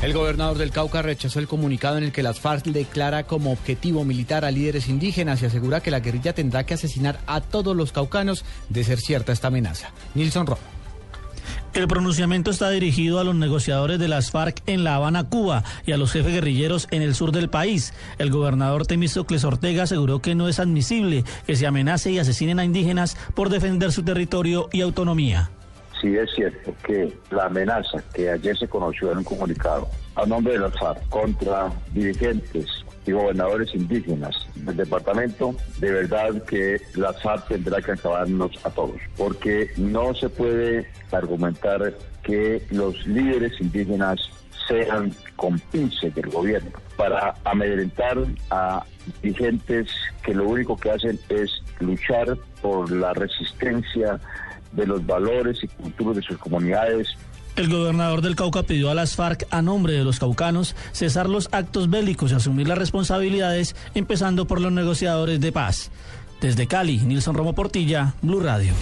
El gobernador del Cauca rechazó el comunicado en el que las FARC declara como objetivo militar a líderes indígenas y asegura que la guerrilla tendrá que asesinar a todos los caucanos de ser cierta esta amenaza. Nilson Rojo. El pronunciamiento está dirigido a los negociadores de las FARC en La Habana, Cuba, y a los jefes guerrilleros en el sur del país. El gobernador Temístocles Ortega aseguró que no es admisible que se amenace y asesinen a indígenas por defender su territorio y autonomía sí es cierto que la amenaza que ayer se conoció en un comunicado a nombre de la FARC contra dirigentes y gobernadores indígenas del departamento, de verdad que la FARC tendrá que acabarnos a todos, porque no se puede argumentar que los líderes indígenas sean compinches del gobierno para amedrentar a dirigentes que lo único que hacen es luchar por la resistencia de los valores y culturas de sus comunidades. El gobernador del Cauca pidió a las FARC, a nombre de los caucanos, cesar los actos bélicos y asumir las responsabilidades, empezando por los negociadores de paz. Desde Cali, Nilson Romo Portilla, Blue Radio.